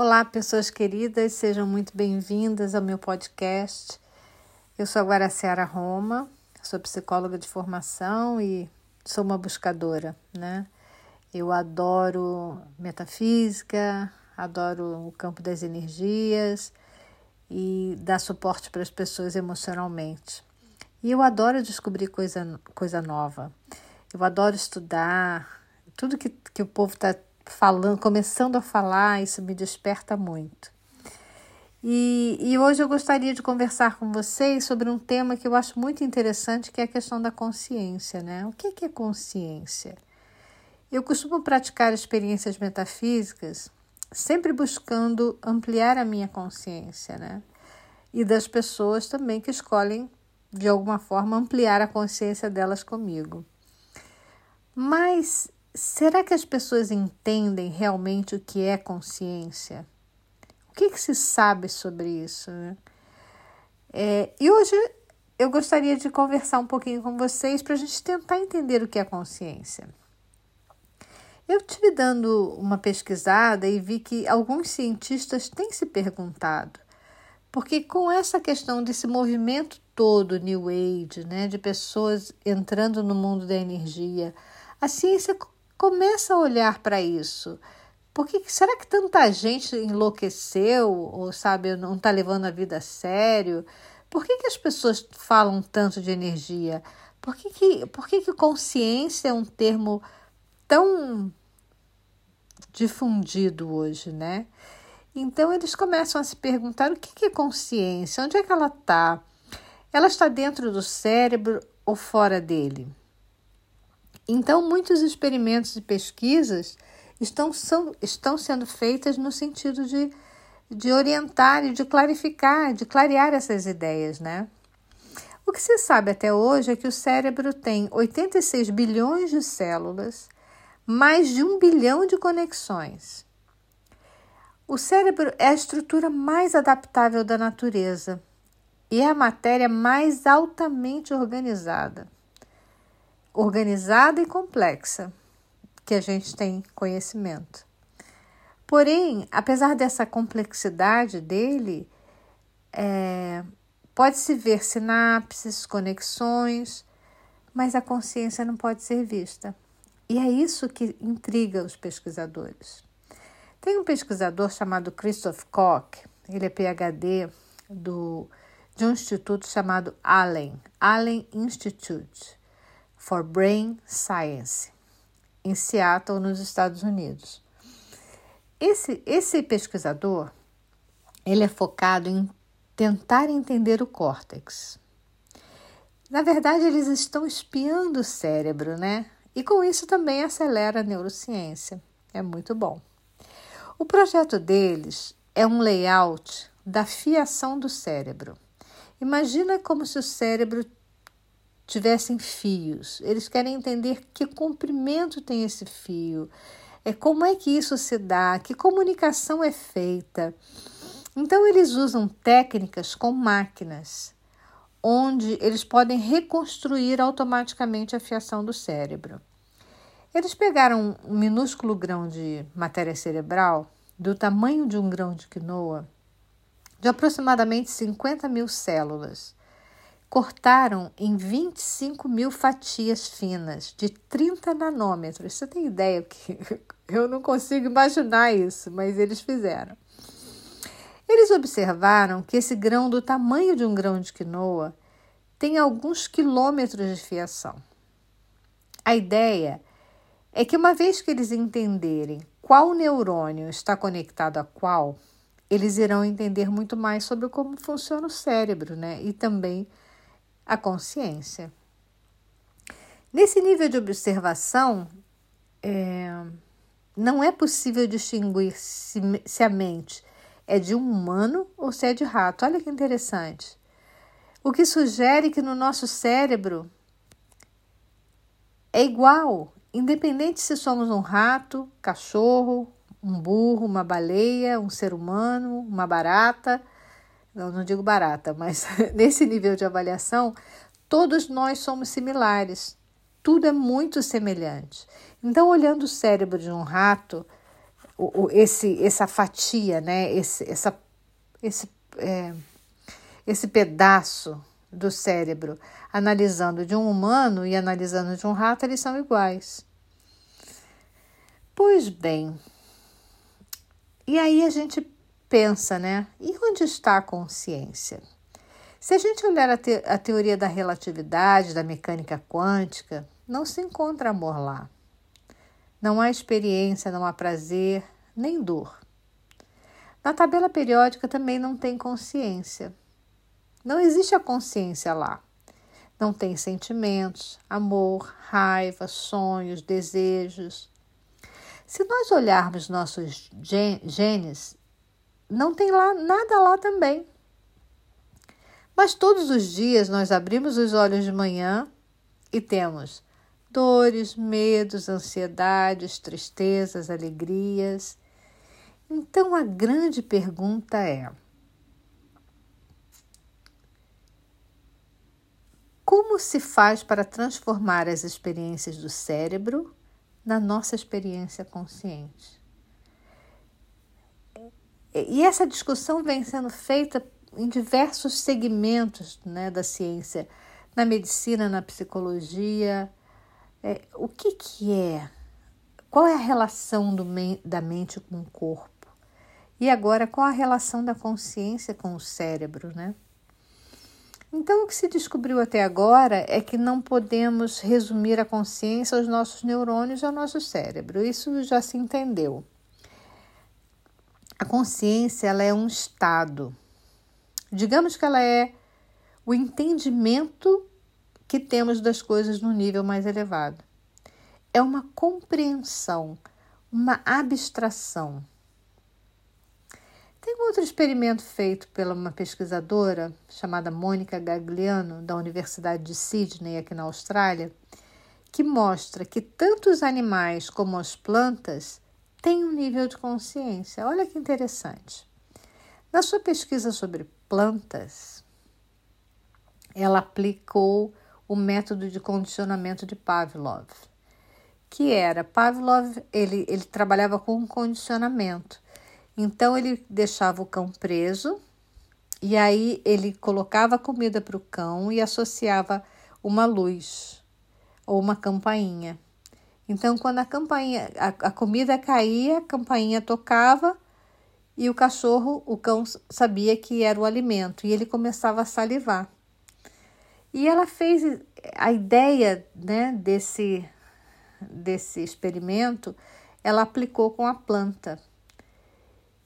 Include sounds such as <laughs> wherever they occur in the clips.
Olá, pessoas queridas, sejam muito bem-vindas ao meu podcast. Eu sou a Guaraciara Roma, sou psicóloga de formação e sou uma buscadora, né? Eu adoro metafísica, adoro o campo das energias e dar suporte para as pessoas emocionalmente. E eu adoro descobrir coisa, coisa nova. Eu adoro estudar. Tudo que, que o povo está falando, começando a falar, isso me desperta muito. E, e hoje eu gostaria de conversar com vocês sobre um tema que eu acho muito interessante, que é a questão da consciência, né? O que é consciência? Eu costumo praticar experiências metafísicas sempre buscando ampliar a minha consciência, né? E das pessoas também que escolhem, de alguma forma, ampliar a consciência delas comigo. Mas será que as pessoas entendem realmente o que é consciência? O que, que se sabe sobre isso? Né? É, e hoje eu gostaria de conversar um pouquinho com vocês para a gente tentar entender o que é consciência. Eu estive dando uma pesquisada e vi que alguns cientistas têm se perguntado, porque com essa questão desse movimento todo New Age, né, de pessoas entrando no mundo da energia, a ciência começa a olhar para isso. Porque será que tanta gente enlouqueceu ou sabe não está levando a vida a sério? Por que, que as pessoas falam tanto de energia? Por que, que, por que, que consciência é um termo tão difundido hoje, né? Então eles começam a se perguntar o que, que é consciência, onde é que ela está? Ela está dentro do cérebro ou fora dele? Então, muitos experimentos e pesquisas estão, são, estão sendo feitas no sentido de, de orientar e de clarificar, de clarear essas ideias, né? O que se sabe até hoje é que o cérebro tem 86 bilhões de células, mais de um bilhão de conexões. O cérebro é a estrutura mais adaptável da natureza e é a matéria mais altamente organizada organizada e complexa que a gente tem conhecimento. Porém, apesar dessa complexidade dele, é, pode-se ver sinapses, conexões, mas a consciência não pode ser vista. E é isso que intriga os pesquisadores. Tem um pesquisador chamado Christoph Koch, ele é PhD do, de um instituto chamado Allen, Allen Institute for Brain Science, em Seattle, nos Estados Unidos. Esse, esse pesquisador ele é focado em tentar entender o córtex. Na verdade, eles estão espiando o cérebro, né? E com isso também acelera a neurociência. É muito bom. O projeto deles é um layout da fiação do cérebro. Imagina como se o cérebro tivessem fios. Eles querem entender que comprimento tem esse fio, é como é que isso se dá, que comunicação é feita. Então eles usam técnicas com máquinas, onde eles podem reconstruir automaticamente a fiação do cérebro. Eles pegaram um minúsculo grão de matéria cerebral, do tamanho de um grão de quinoa, de aproximadamente 50 mil células, cortaram em 25 mil fatias finas, de 30 nanômetros. Você tem ideia que <laughs> eu não consigo imaginar isso, mas eles fizeram. Eles observaram que esse grão, do tamanho de um grão de quinoa, tem alguns quilômetros de fiação. A ideia é que, uma vez que eles entenderem qual neurônio está conectado a qual, eles irão entender muito mais sobre como funciona o cérebro, né? E também a consciência. Nesse nível de observação, é, não é possível distinguir se, se a mente é de um humano ou se é de rato. Olha que interessante. O que sugere que no nosso cérebro é igual, independente se somos um rato, cachorro, um burro, uma baleia, um ser humano, uma barata não, não digo barata, mas <laughs> nesse nível de avaliação, todos nós somos similares. Tudo é muito semelhante. Então, olhando o cérebro de um rato, o, esse, essa fatia, né? esse, essa, esse, é, esse pedaço do cérebro, analisando de um humano e analisando de um rato, eles são iguais. Pois bem, e aí a gente pensa, né? E onde está a consciência? Se a gente olhar a, te a teoria da relatividade, da mecânica quântica, não se encontra amor lá. Não há experiência, não há prazer, nem dor. Na tabela periódica também não tem consciência. Não existe a consciência lá. Não tem sentimentos, amor, raiva, sonhos, desejos. Se nós olharmos nossos genes, não tem lá nada lá também. Mas todos os dias nós abrimos os olhos de manhã e temos dores, medos, ansiedades, tristezas, alegrias. Então a grande pergunta é: como se faz para transformar as experiências do cérebro na nossa experiência consciente? E essa discussão vem sendo feita em diversos segmentos né, da ciência, na medicina, na psicologia, é, o que, que é? Qual é a relação do, da mente com o corpo? E agora, qual a relação da consciência com o cérebro, né? Então, o que se descobriu até agora é que não podemos resumir a consciência aos nossos neurônios e ao nosso cérebro. Isso já se entendeu. A consciência ela é um estado. Digamos que ela é o entendimento que temos das coisas no nível mais elevado. É uma compreensão, uma abstração. Tem outro experimento feito pela uma pesquisadora chamada Mônica Gagliano, da Universidade de Sydney, aqui na Austrália, que mostra que tanto os animais como as plantas têm um nível de consciência. Olha que interessante. Na sua pesquisa sobre plantas, ela aplicou o método de condicionamento de Pavlov, que era Pavlov, ele, ele trabalhava com um condicionamento. Então ele deixava o cão preso e aí ele colocava comida para o cão e associava uma luz ou uma campainha. Então, quando a campainha, a, a comida caía, a campainha tocava e o cachorro, o cão sabia que era o alimento e ele começava a salivar. E ela fez a ideia né, desse, desse experimento, ela aplicou com a planta.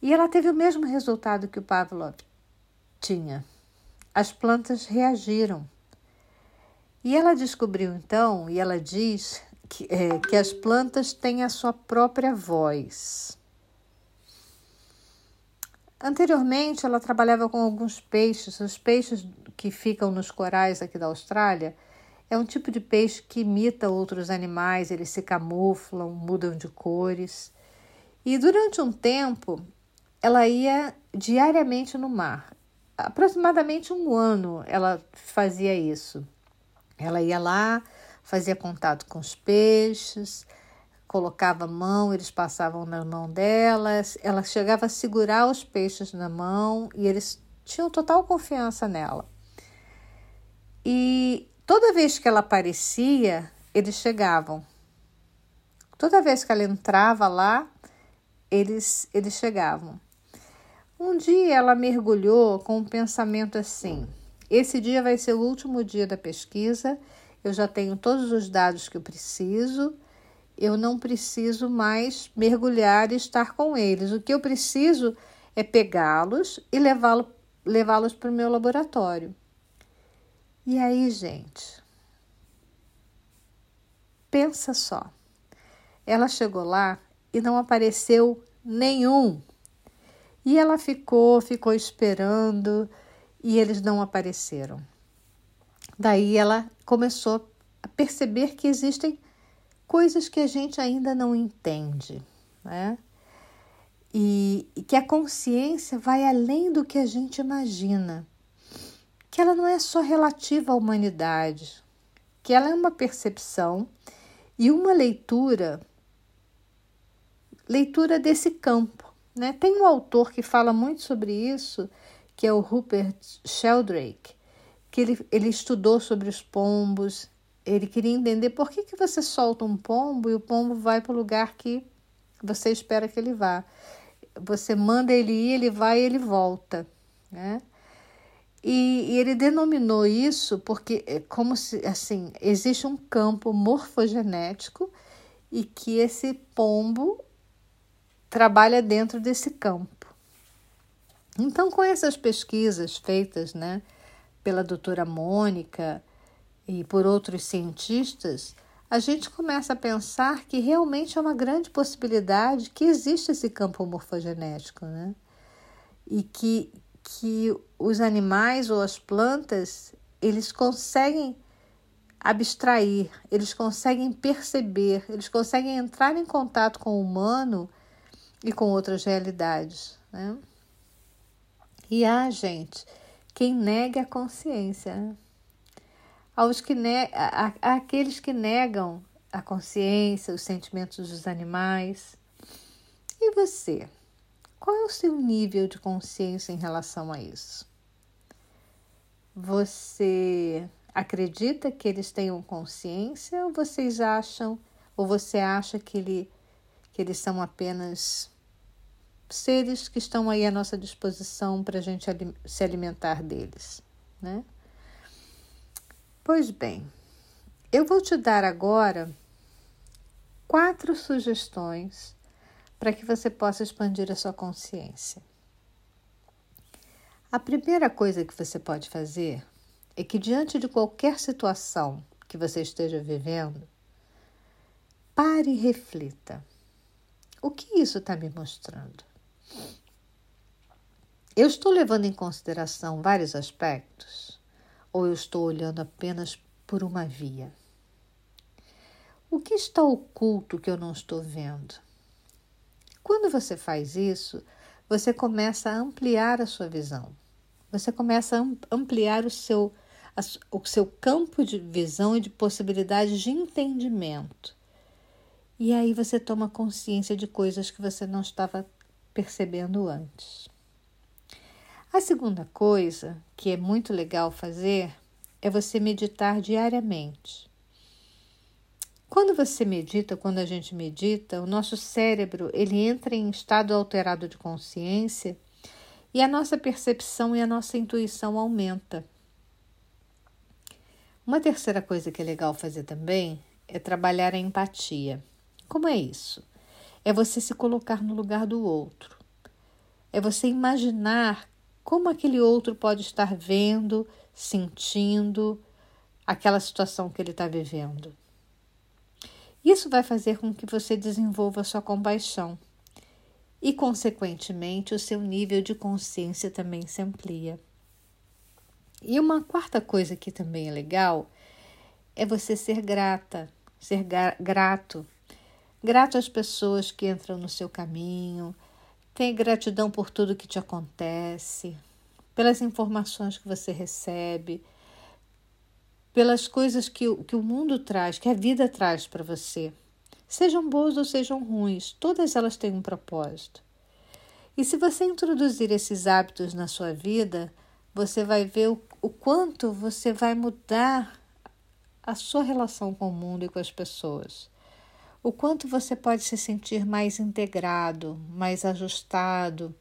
E ela teve o mesmo resultado que o Pavlov tinha. As plantas reagiram. E ela descobriu então, e ela diz que, é, que as plantas têm a sua própria voz. Anteriormente, ela trabalhava com alguns peixes. Os peixes que ficam nos corais aqui da Austrália é um tipo de peixe que imita outros animais, eles se camuflam, mudam de cores. E durante um tempo, ela ia diariamente no mar. Aproximadamente um ano ela fazia isso. Ela ia lá, fazia contato com os peixes, colocava a mão, eles passavam na mão delas, ela chegava a segurar os peixes na mão e eles tinham total confiança nela. E toda vez que ela aparecia, eles chegavam. Toda vez que ela entrava lá, eles, eles chegavam. Um dia ela mergulhou com um pensamento assim: esse dia vai ser o último dia da pesquisa, eu já tenho todos os dados que eu preciso eu não preciso mais mergulhar e estar com eles. O que eu preciso é pegá-los e levá-los levá para o meu laboratório. E aí, gente, pensa só. Ela chegou lá e não apareceu nenhum. E ela ficou, ficou esperando e eles não apareceram. Daí ela começou a perceber que existem coisas que a gente ainda não entende, né? E, e que a consciência vai além do que a gente imagina, que ela não é só relativa à humanidade, que ela é uma percepção e uma leitura leitura desse campo. Né? Tem um autor que fala muito sobre isso, que é o Rupert Sheldrake, que ele, ele estudou sobre os pombos, ele queria entender por que, que você solta um pombo e o pombo vai para o lugar que você espera que ele vá. Você manda ele ir, ele vai e ele volta. Né? E, e, ele denominou isso porque, é como se, assim, existe um campo morfogenético e que esse pombo trabalha dentro desse campo. Então, com essas pesquisas feitas, né, pela doutora Mônica e por outros cientistas, a gente começa a pensar que realmente é uma grande possibilidade que existe esse campo morfogenético, né? E que, que os animais ou as plantas, eles conseguem abstrair, eles conseguem perceber, eles conseguem entrar em contato com o humano e com outras realidades, né? E há, gente, quem nega a consciência, aos que ne a, a, aqueles que negam a consciência, os sentimentos dos animais. E você? Qual é o seu nível de consciência em relação a isso? Você acredita que eles tenham consciência ou vocês acham ou você acha que, ele, que eles são apenas seres que estão aí à nossa disposição para a gente se alimentar deles, né? Pois bem, eu vou te dar agora quatro sugestões para que você possa expandir a sua consciência. A primeira coisa que você pode fazer é que, diante de qualquer situação que você esteja vivendo, pare e reflita. O que isso está me mostrando? Eu estou levando em consideração vários aspectos ou eu estou olhando apenas por uma via? O que está oculto que eu não estou vendo? Quando você faz isso, você começa a ampliar a sua visão. Você começa a ampliar o seu, o seu campo de visão e de possibilidades de entendimento. E aí você toma consciência de coisas que você não estava percebendo antes. A segunda coisa que é muito legal fazer é você meditar diariamente. Quando você medita, quando a gente medita, o nosso cérebro ele entra em estado alterado de consciência e a nossa percepção e a nossa intuição aumenta. Uma terceira coisa que é legal fazer também é trabalhar a empatia. Como é isso? É você se colocar no lugar do outro. É você imaginar como aquele outro pode estar vendo, sentindo aquela situação que ele está vivendo. Isso vai fazer com que você desenvolva sua compaixão e, consequentemente, o seu nível de consciência também se amplia. E uma quarta coisa que também é legal é você ser grata, ser grato. Grato às pessoas que entram no seu caminho, Tenha gratidão por tudo que te acontece, pelas informações que você recebe, pelas coisas que, que o mundo traz, que a vida traz para você. Sejam boas ou sejam ruins, todas elas têm um propósito. E se você introduzir esses hábitos na sua vida, você vai ver o, o quanto você vai mudar a sua relação com o mundo e com as pessoas o quanto você pode se sentir mais integrado, mais ajustado,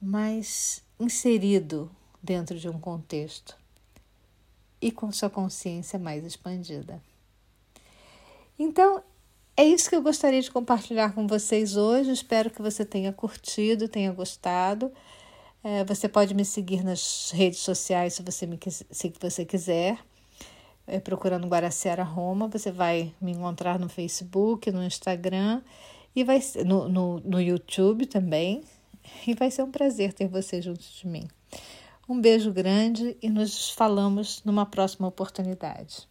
mais inserido dentro de um contexto e com sua consciência mais expandida. Então, é isso que eu gostaria de compartilhar com vocês hoje. Espero que você tenha curtido, tenha gostado. É, você pode me seguir nas redes sociais se você, me, se você quiser é, procurando Guaraciara Roma, você vai me encontrar no Facebook, no Instagram e vai no, no, no YouTube também. E vai ser um prazer ter você junto de mim. Um beijo grande e nos falamos numa próxima oportunidade.